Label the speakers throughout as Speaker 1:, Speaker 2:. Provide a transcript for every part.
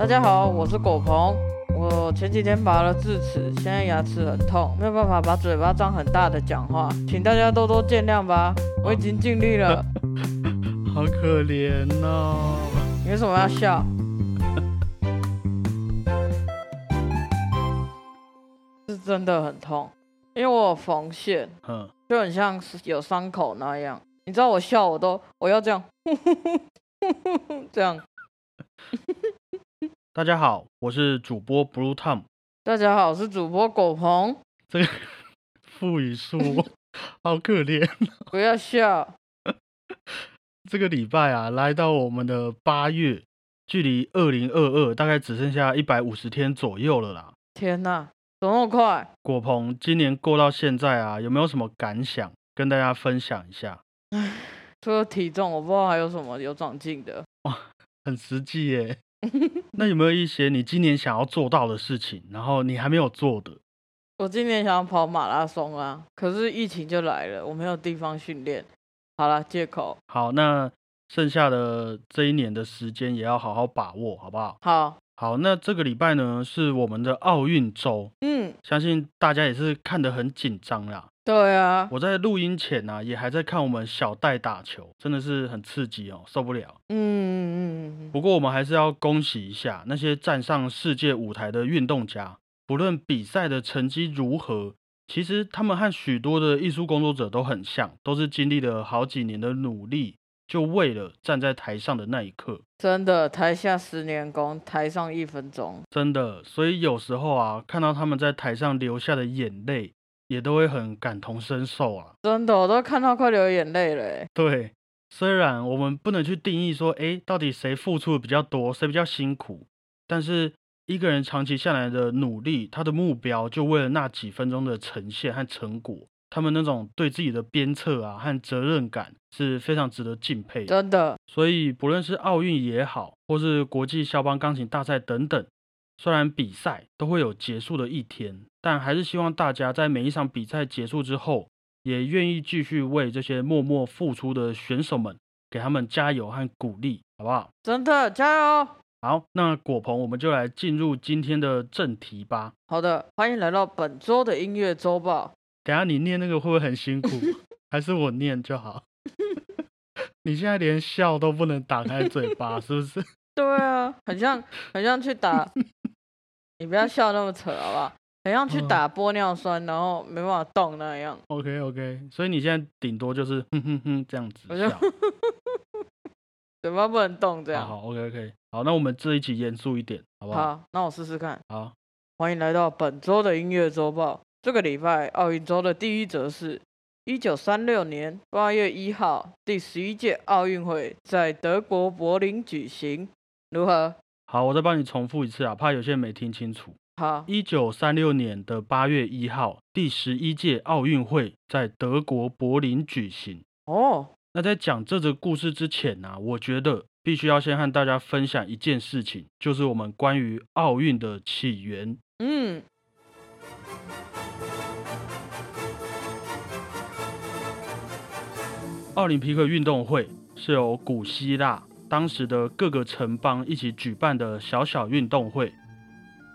Speaker 1: 大家好，我是狗鹏。我前几天拔了智齿，现在牙齿很痛，没有办法把嘴巴张很大的讲话，请大家多多见谅吧。我已经尽力了。
Speaker 2: 好可怜哦！
Speaker 1: 你为什么要笑？是真的很痛，因为我有缝线，
Speaker 2: 嗯，
Speaker 1: 就很像是有伤口那样。你知道我笑我都我要这样，这样。
Speaker 2: 大家好，我是主播 Blue Tom。
Speaker 1: 大家好，我是主播狗鹏。
Speaker 2: 这个副语数 好可怜。
Speaker 1: 不要笑。
Speaker 2: 这个礼拜啊，来到我们的八月，距离二零二二大概只剩下一百五十天左右了啦。
Speaker 1: 天哪，怎么那么快？
Speaker 2: 果鹏今年过到现在啊，有没有什么感想跟大家分享一下？
Speaker 1: 唉，除了体重，我不知道还有什么有长进的。
Speaker 2: 哇，很实际耶。那有没有一些你今年想要做到的事情，然后你还没有做的？
Speaker 1: 我今年想要跑马拉松啊，可是疫情就来了，我没有地方训练。好了，借口。
Speaker 2: 好，那剩下的这一年的时间也要好好把握，好不好？
Speaker 1: 好，
Speaker 2: 好。那这个礼拜呢，是我们的奥运周，
Speaker 1: 嗯，
Speaker 2: 相信大家也是看得很紧张啦。
Speaker 1: 对啊，
Speaker 2: 我在录音前呢，也还在看我们小戴打球，真的是很刺激哦，受不了。
Speaker 1: 嗯嗯嗯。
Speaker 2: 不过我们还是要恭喜一下那些站上世界舞台的运动家，不论比赛的成绩如何。其实他们和许多的艺术工作者都很像，都是经历了好几年的努力，就为了站在台上的那一刻。
Speaker 1: 真的，台下十年功，台上一分钟。
Speaker 2: 真的，所以有时候啊，看到他们在台上流下的眼泪，也都会很感同身受啊。
Speaker 1: 真的，我都看到快流眼泪了。
Speaker 2: 对，虽然我们不能去定义说，哎，到底谁付出的比较多，谁比较辛苦，但是。一个人长期下来的努力，他的目标就为了那几分钟的呈现和成果，他们那种对自己的鞭策啊和责任感是非常值得敬佩的。
Speaker 1: 真的，
Speaker 2: 所以不论是奥运也好，或是国际肖邦钢琴大赛等等，虽然比赛都会有结束的一天，但还是希望大家在每一场比赛结束之后，也愿意继续为这些默默付出的选手们给他们加油和鼓励，好不好？
Speaker 1: 真的，加油！
Speaker 2: 好，那果鹏，我们就来进入今天的正题吧。
Speaker 1: 好的，欢迎来到本周的音乐周报。
Speaker 2: 等下你念那个会不会很辛苦？还是我念就好？你现在连笑都不能打开嘴巴，是不是？
Speaker 1: 对啊，很像很像去打，你不要笑那么扯好不好？很像去打玻尿酸，然后没办法动那样。
Speaker 2: OK OK，所以你现在顶多就是哼哼哼这样子笑。
Speaker 1: 嘴巴不能动，这样
Speaker 2: 好。OK OK，好，那我们这一集严肃一点，好不好？
Speaker 1: 好，那我试试看。
Speaker 2: 好，
Speaker 1: 欢迎来到本周的音乐周报。这个礼拜奥运周的第一则是：一九三六年八月一号，第十一届奥运会在德国柏林举行。如何？
Speaker 2: 好，我再帮你重复一次啊，怕有些人没听清楚。
Speaker 1: 好，
Speaker 2: 一九三六年的八月一号，第十一届奥运会在德国柏林举行。
Speaker 1: 哦。
Speaker 2: 那在讲这则故事之前呢，我觉得必须要先和大家分享一件事情，就是我们关于奥运的起源。嗯，奥林匹克运动会是由古希腊当时的各个城邦一起举办的小小运动会。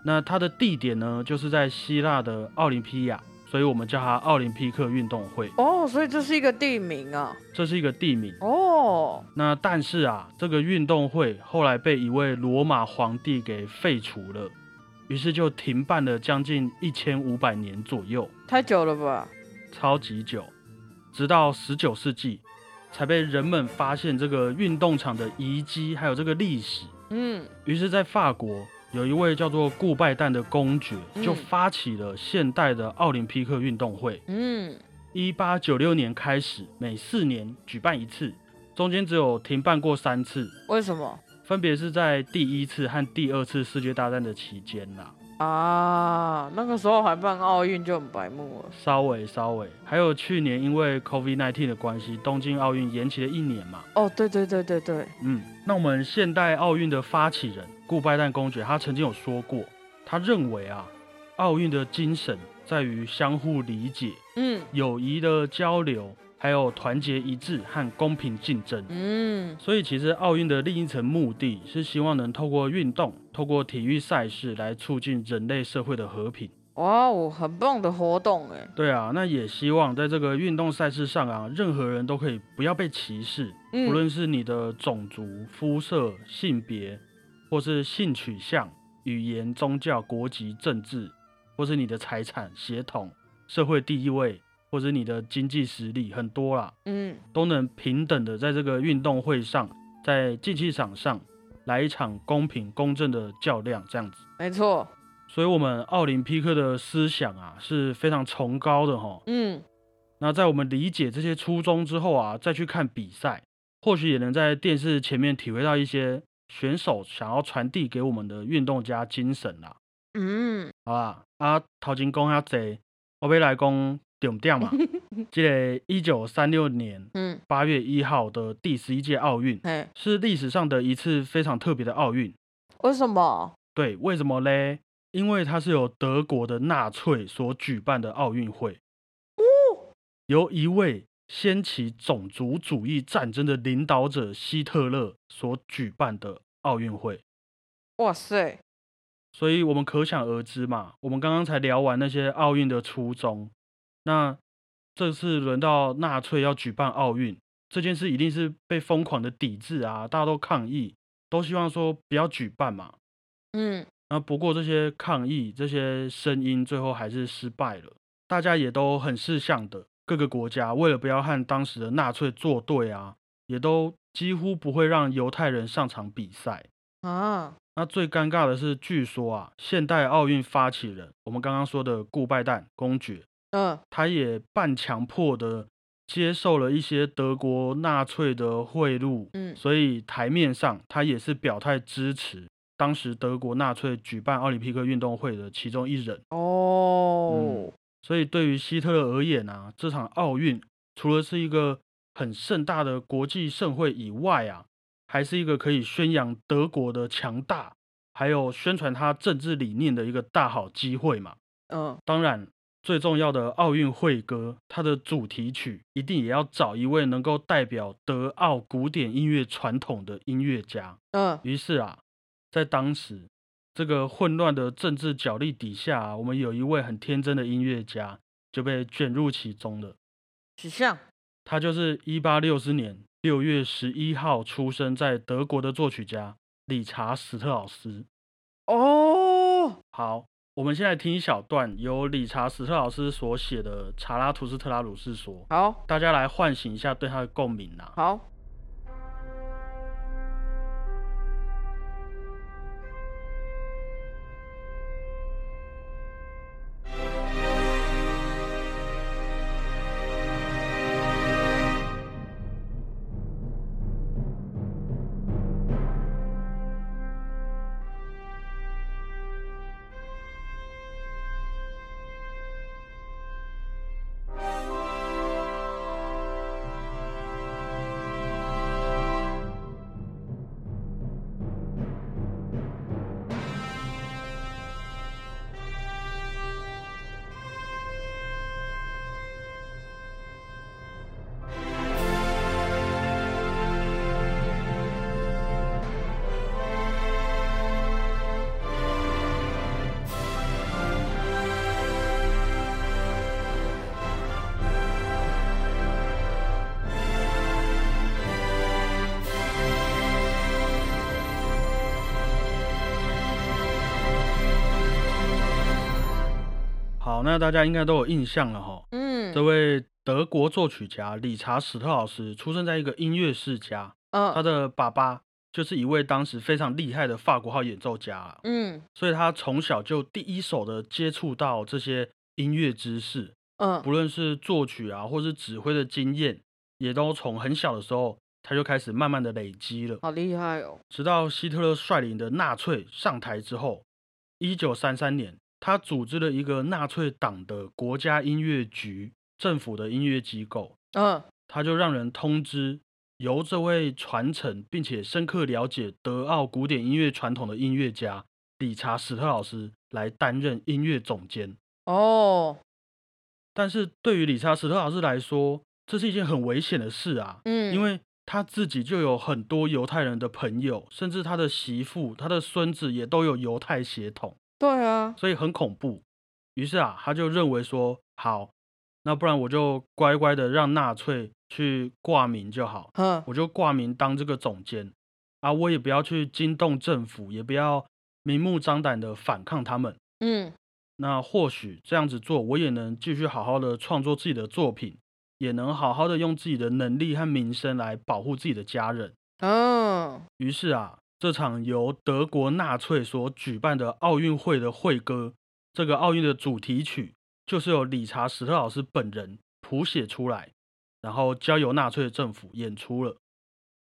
Speaker 2: 那它的地点呢，就是在希腊的奥林匹亚。所以我们叫它奥林匹克运动会
Speaker 1: 哦，所以这是一个地名啊，
Speaker 2: 这是一个地名
Speaker 1: 哦。
Speaker 2: 那但是啊，这个运动会后来被一位罗马皇帝给废除了，于是就停办了将近一千五百年左右，
Speaker 1: 太久了吧？
Speaker 2: 超级久，直到十九世纪才被人们发现这个运动场的遗迹，还有这个历史。嗯，于是，在法国。有一位叫做顾拜旦的公爵，就发起了现代的奥林匹克运动会。嗯，一八九六年开始，每四年举办一次，中间只有停办过三次。
Speaker 1: 为什么？
Speaker 2: 分别是在第一次和第二次世界大战的期间啦。
Speaker 1: 啊，那个时候还办奥运就很白目了。
Speaker 2: 稍微稍微，还有去年因为 COVID-19 的关系，东京奥运延期了一年嘛。
Speaker 1: 哦，对对对对对。
Speaker 2: 嗯，那我们现代奥运的发起人顾拜旦公爵，他曾经有说过，他认为啊，奥运的精神在于相互理解，嗯，友谊的交流，还有团结一致和公平竞争。嗯，所以其实奥运的另一层目的是希望能透过运动，透过体育赛事来促进人类社会的和平。
Speaker 1: 哇哦，很棒的活动哎！
Speaker 2: 对啊，那也希望在这个运动赛事上啊，任何人都可以不要被歧视，无论是你的种族、肤色、性别，或是性取向、语言、宗教、国籍、政治，或是你的财产、血统、社会地位，或者你的经济实力，很多啦，嗯，都能平等的在这个运动会上，在竞技场上来一场公平公正的较量，这样子。
Speaker 1: 没错。
Speaker 2: 所以，我们奥林匹克的思想啊是非常崇高的哈。嗯，那在我们理解这些初衷之后啊，再去看比赛，或许也能在电视前面体会到一些选手想要传递给我们的运动家精神啦。嗯，好啦，啊，陶金公要贼，我要来讲重点嘛。这个一九三六年八月一号的第十一届奥运，是历史上的一次非常特别的奥运。
Speaker 1: 为什么？
Speaker 2: 对，为什么嘞？因为它是由德国的纳粹所举办的奥运会，由一位掀起种族主义战争的领导者希特勒所举办的奥运会。
Speaker 1: 哇塞！
Speaker 2: 所以我们可想而知嘛，我们刚刚才聊完那些奥运的初衷，那这次轮到纳粹要举办奥运这件事，一定是被疯狂的抵制啊！大家都抗议，都希望说不要举办嘛。嗯。那不过这些抗议、这些声音最后还是失败了。大家也都很识相的，各个国家为了不要和当时的纳粹作对啊，也都几乎不会让犹太人上场比赛啊。那最尴尬的是，据说啊，现代奥运发起人，我们刚刚说的顾拜旦公爵，嗯，他也半强迫的接受了一些德国纳粹的贿赂，嗯，所以台面上他也是表态支持。当时德国纳粹举办奥林匹克运动会的其中一人哦，所以对于希特勒而言啊，这场奥运除了是一个很盛大的国际盛会以外啊，还是一个可以宣扬德国的强大，还有宣传他政治理念的一个大好机会嘛。嗯，当然最重要的奥运会歌，它的主题曲一定也要找一位能够代表德奥古典音乐传统的音乐家。嗯，于是啊。在当时这个混乱的政治角力底下，我们有一位很天真的音乐家就被卷入其中了。
Speaker 1: 许相，
Speaker 2: 他就是一八六四年六月十一号出生在德国的作曲家理查·史特劳斯。哦，好，我们现在听一小段由理查·史特老师所写的《查拉图斯特拉鲁斯说》。
Speaker 1: 好，
Speaker 2: 大家来唤醒一下对他的共鸣呐。
Speaker 1: 好。
Speaker 2: 那大家应该都有印象了哈，嗯，这位德国作曲家理查·史特老师出生在一个音乐世家，嗯，他的爸爸就是一位当时非常厉害的法国号演奏家，嗯，所以他从小就第一手的接触到这些音乐知识，嗯，不论是作曲啊，或是指挥的经验，也都从很小的时候他就开始慢慢的累积了，
Speaker 1: 好厉害哦！
Speaker 2: 直到希特勒率领的纳粹上台之后，一九三三年。他组织了一个纳粹党的国家音乐局，政府的音乐机构。嗯，他就让人通知，由这位传承并且深刻了解德奥古典音乐传统的音乐家理查·史特老师来担任音乐总监。哦，但是对于理查·史特老师来说，这是一件很危险的事啊。嗯，因为他自己就有很多犹太人的朋友，甚至他的媳妇、他的孙子也都有犹太血统。
Speaker 1: 对啊，
Speaker 2: 所以很恐怖。于是啊，他就认为说，好，那不然我就乖乖的让纳粹去挂名就好。嗯，我就挂名当这个总监啊，我也不要去惊动政府，也不要明目张胆的反抗他们。嗯。那或许这样子做，我也能继续好好的创作自己的作品，也能好好的用自己的能力和名声来保护自己的家人。嗯，于是啊，这场由德国纳粹所举办的奥运会的会歌，这个奥运的主题曲，就是由理查·史特老师本人谱写出来，然后交由纳粹政府演出了。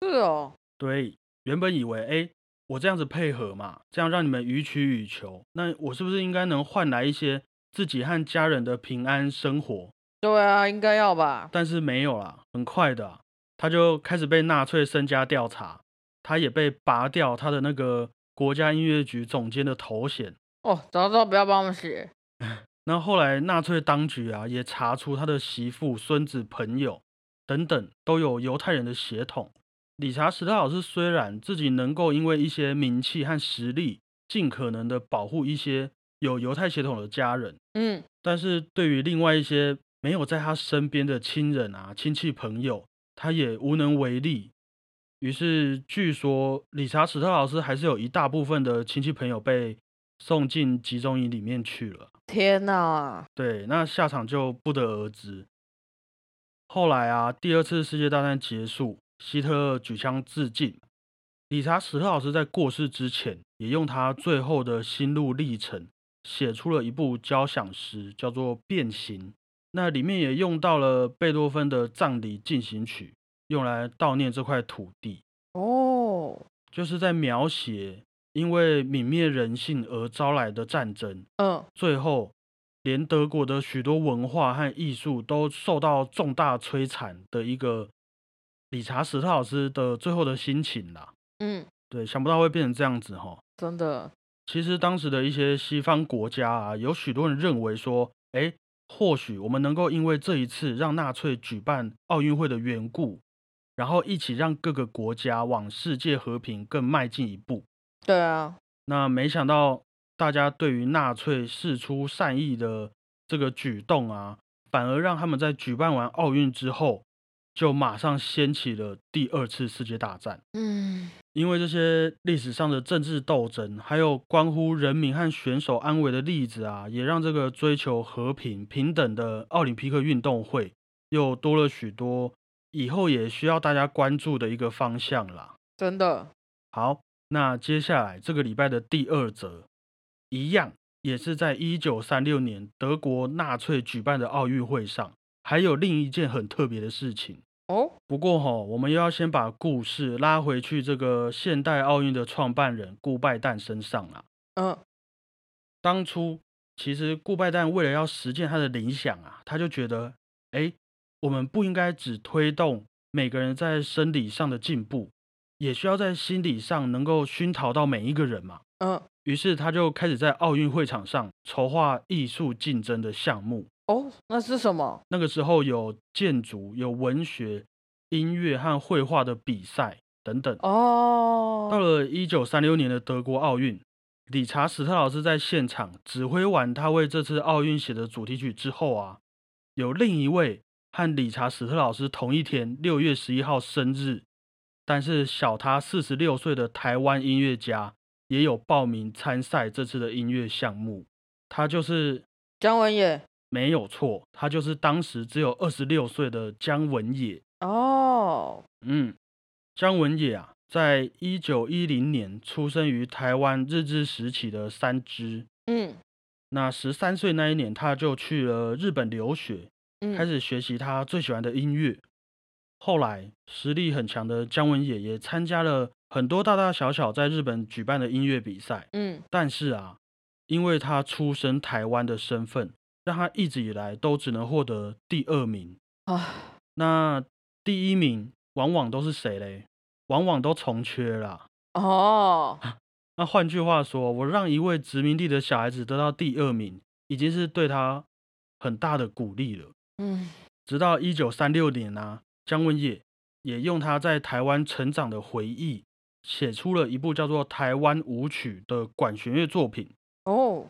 Speaker 1: 是哦，
Speaker 2: 对，原本以为哎。我这样子配合嘛，这样让你们予取予求，那我是不是应该能换来一些自己和家人的平安生活？
Speaker 1: 对啊，应该要吧。
Speaker 2: 但是没有啦，很快的，他就开始被纳粹身家调查，他也被拔掉他的那个国家音乐局总监的头衔。
Speaker 1: 哦，早知道不要帮我们写。
Speaker 2: 那后来纳粹当局啊，也查出他的媳妇、孙子、朋友等等都有犹太人的血统。理查·史特老师虽然自己能够因为一些名气和实力，尽可能的保护一些有犹太血统的家人，嗯，但是对于另外一些没有在他身边的亲人啊、亲戚朋友，他也无能为力。于是，据说理查·史特老师还是有一大部分的亲戚朋友被送进集中营里面去了。
Speaker 1: 天哪！
Speaker 2: 对，那下场就不得而知。后来啊，第二次世界大战结束。希特勒举枪自尽。理查·史特老师在过世之前，也用他最后的心路历程写出了一部交响诗，叫做《变形》。那里面也用到了贝多芬的葬礼进行曲，用来悼念这块土地。哦，就是在描写因为泯灭人性而招来的战争。嗯，最后连德国的许多文化和艺术都受到重大摧残的一个。理查·史特老师的最后的心情啦，嗯，对，想不到会变成这样子哈，
Speaker 1: 真的。
Speaker 2: 其实当时的一些西方国家啊，有许多人认为说，哎，或许我们能够因为这一次让纳粹举办奥运会的缘故，然后一起让各个国家往世界和平更迈进一步。
Speaker 1: 对啊，
Speaker 2: 那没想到大家对于纳粹示出善意的这个举动啊，反而让他们在举办完奥运之后。就马上掀起了第二次世界大战。嗯，因为这些历史上的政治斗争，还有关乎人民和选手安危的例子啊，也让这个追求和平平等的奥林匹克运动会又多了许多以后也需要大家关注的一个方向啦。
Speaker 1: 真的
Speaker 2: 好，那接下来这个礼拜的第二则，一样也是在一九三六年德国纳粹举办的奥运会上。还有另一件很特别的事情哦。不过哈，我们又要先把故事拉回去这个现代奥运的创办人顾拜旦身上了。嗯，当初其实顾拜旦为了要实现他的理想啊，他就觉得，哎，我们不应该只推动每个人在生理上的进步，也需要在心理上能够熏陶到每一个人嘛。嗯，于是他就开始在奥运会场上筹划艺术竞争的项目。
Speaker 1: 哦，那是什么？
Speaker 2: 那个时候有建筑、有文学、音乐和绘画的比赛等等。哦，到了一九三六年的德国奥运，理查·史特老师在现场指挥完他为这次奥运写的主题曲之后啊，有另一位和理查·史特老师同一天六月十一号生日，但是小他四十六岁的台湾音乐家也有报名参赛这次的音乐项目，他就是
Speaker 1: 姜文也。
Speaker 2: 没有错，他就是当时只有二十六岁的姜文也。哦，嗯，姜文也啊，在一九一零年出生于台湾日治时期的三支。嗯，那十三岁那一年，他就去了日本留学，开始学习他最喜欢的音乐。后来，实力很强的姜文也也参加了很多大大小小在日本举办的音乐比赛。嗯，但是啊，因为他出身台湾的身份。让他一直以来都只能获得第二名啊，那第一名往往都是谁嘞？往往都重缺了哦。那换句话说，我让一位殖民地的小孩子得到第二名，已经是对他很大的鼓励了。嗯，直到一九三六年啊，姜文也也用他在台湾成长的回忆，写出了一部叫做《台湾舞曲》的管弦乐作品哦。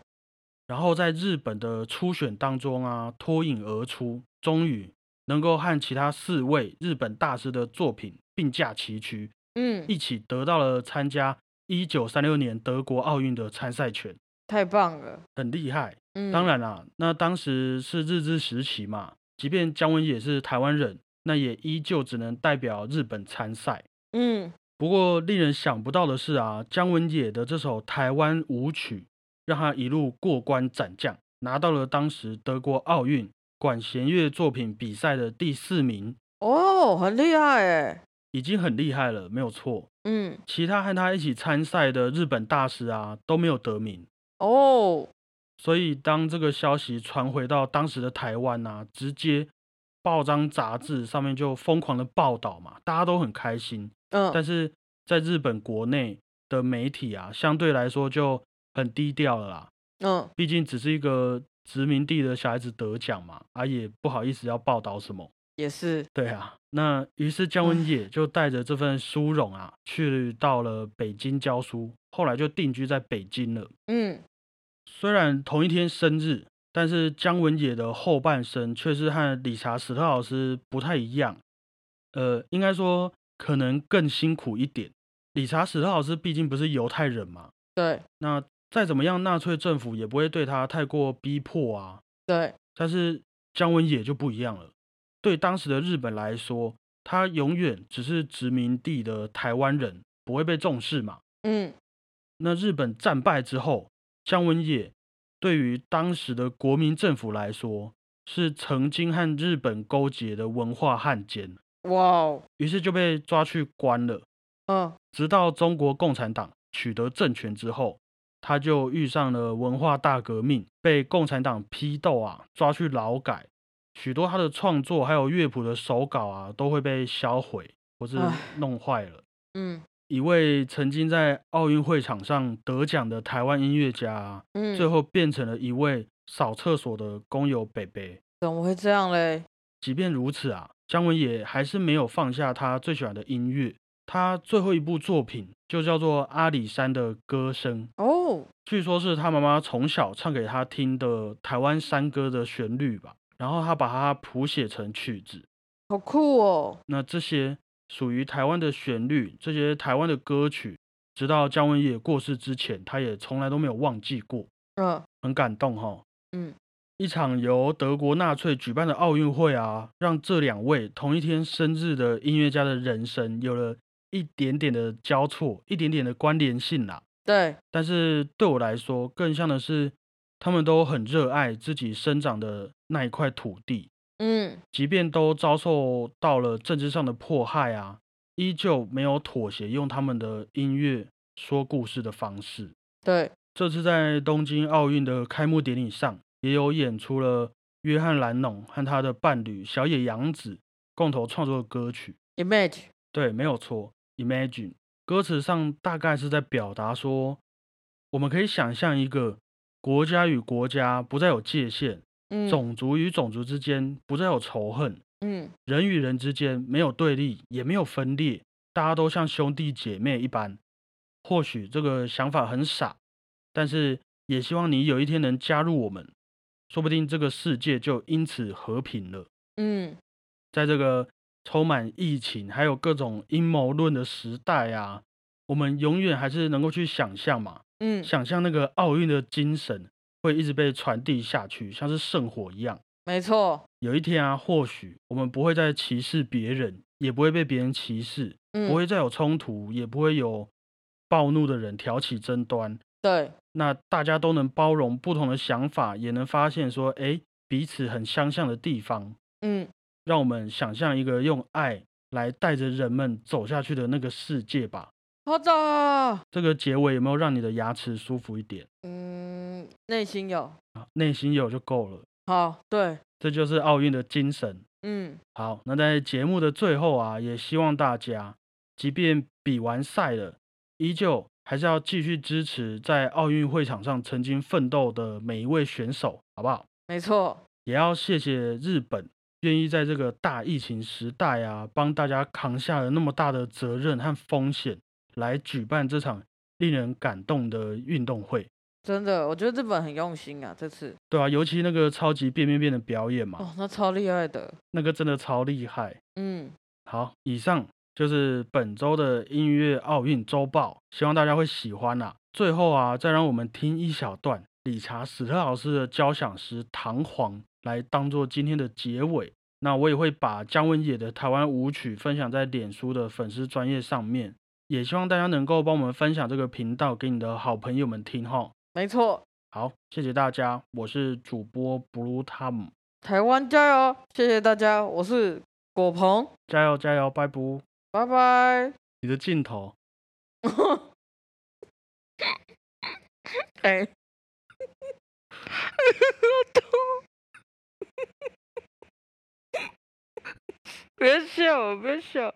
Speaker 2: 然后在日本的初选当中啊，脱颖而出，终于能够和其他四位日本大师的作品并驾齐驱，嗯，一起得到了参加一九三六年德国奥运的参赛权。
Speaker 1: 太棒了，
Speaker 2: 很厉害。嗯，当然啦，那当时是日治时期嘛，即便姜文也是台湾人，那也依旧只能代表日本参赛。嗯，不过令人想不到的是啊，姜文也的这首台湾舞曲，让他一路过关斩将，拿到了当时德国奥运管弦乐作品比赛的第四名。
Speaker 1: 哦，很厉害哎，
Speaker 2: 已经很厉害了，没有错。嗯，其他和他一起参赛的日本大师啊，都没有得名。哦，所以当这个消息传回到当时的台湾啊，直接报章杂志上面就疯狂的报道嘛，大家都很开心。嗯，但是在日本国内的媒体啊，相对来说就很低调了啦。嗯，毕竟只是一个殖民地的小孩子得奖嘛，啊，也不好意思要报道什么。
Speaker 1: 也是。
Speaker 2: 对啊，那于是姜文也就带着这份殊荣啊，去到了北京教书，后来就定居在北京了。嗯。虽然同一天生日，但是姜文也的后半生却是和理查史特老师不太一样。呃，应该说可能更辛苦一点。理查史特老师毕竟不是犹太人嘛，
Speaker 1: 对。
Speaker 2: 那再怎么样，纳粹政府也不会对他太过逼迫啊。
Speaker 1: 对。
Speaker 2: 但是姜文也就不一样了。对当时的日本来说，他永远只是殖民地的台湾人，不会被重视嘛。嗯。那日本战败之后。姜文也对于当时的国民政府来说，是曾经和日本勾结的文化汉奸。哇哦！于是就被抓去关了。嗯。直到中国共产党取得政权之后，他就遇上了文化大革命，被共产党批斗啊，抓去劳改。许多他的创作还有乐谱的手稿啊，都会被销毁或是弄坏了。嗯。一位曾经在奥运会场上得奖的台湾音乐家，嗯，最后变成了一位扫厕所的工友北北。
Speaker 1: 怎么会这样嘞？
Speaker 2: 即便如此啊，姜文也还是没有放下他最喜欢的音乐。他最后一部作品就叫做《阿里山的歌声》哦，据说是他妈妈从小唱给他听的台湾山歌的旋律吧，然后他把它谱写成曲子，
Speaker 1: 好酷哦。
Speaker 2: 那这些。属于台湾的旋律，这些台湾的歌曲，直到姜文也过世之前，他也从来都没有忘记过。嗯，很感动哈。嗯，一场由德国纳粹举办的奥运会啊，让这两位同一天生日的音乐家的人生有了一点点的交错，一点点的关联性啦。
Speaker 1: 对。
Speaker 2: 但是对我来说，更像的是，他们都很热爱自己生长的那一块土地。嗯，即便都遭受到了政治上的迫害啊，依旧没有妥协，用他们的音乐说故事的方式。
Speaker 1: 对，
Speaker 2: 这次在东京奥运的开幕典礼上，也有演出了约翰·兰农和他的伴侣小野洋子共同创作的歌曲《
Speaker 1: Imagine》。
Speaker 2: 对，没有错，《Imagine》歌词上大概是在表达说，我们可以想象一个国家与国家不再有界限。种族与种族之间不再有仇恨，嗯，人与人之间没有对立，也没有分裂，大家都像兄弟姐妹一般。或许这个想法很傻，但是也希望你有一天能加入我们，说不定这个世界就因此和平了。嗯，在这个充满疫情还有各种阴谋论的时代啊，我们永远还是能够去想象嘛，嗯，想象那个奥运的精神。会一直被传递下去，像是圣火一样。
Speaker 1: 没错，
Speaker 2: 有一天啊，或许我们不会再歧视别人，也不会被别人歧视，不会再有冲突，也不会有暴怒的人挑起争端。
Speaker 1: 对，
Speaker 2: 那大家都能包容不同的想法，也能发现说，哎，彼此很相像的地方。嗯，让我们想象一个用爱来带着人们走下去的那个世界吧。
Speaker 1: 好的，
Speaker 2: 这个结尾有没有让你的牙齿舒服一点？
Speaker 1: 嗯，内心有，
Speaker 2: 内心有就够了。
Speaker 1: 好，对，
Speaker 2: 这就是奥运的精神。嗯，好，那在节目的最后啊，也希望大家，即便比完赛了，依旧还是要继续支持在奥运会场上曾经奋斗的每一位选手，好不好？
Speaker 1: 没错，
Speaker 2: 也要谢谢日本愿意在这个大疫情时代啊，帮大家扛下了那么大的责任和风险，来举办这场令人感动的运动会。
Speaker 1: 真的，我觉得日本很用心啊，这次。
Speaker 2: 对啊，尤其那个超级变变变的表演嘛，
Speaker 1: 哦，那超厉害的，
Speaker 2: 那个真的超厉害。
Speaker 1: 嗯，
Speaker 2: 好，以上就是本周的音乐奥运周报，希望大家会喜欢啊。最后啊，再让我们听一小段理查史特老师的交响诗《唐璜》来当做今天的结尾。那我也会把姜文野的台湾舞曲分享在脸书的粉丝专业上面，也希望大家能够帮我们分享这个频道给你的好朋友们听哈。
Speaker 1: 没错，
Speaker 2: 好，谢谢大家，我是主播 Blue Tom，
Speaker 1: 台湾加油，谢谢大家，我是果鹏，
Speaker 2: 加油加油，拜拜，
Speaker 1: 拜拜。
Speaker 2: 你的镜头，
Speaker 1: 哎，别笑，别笑。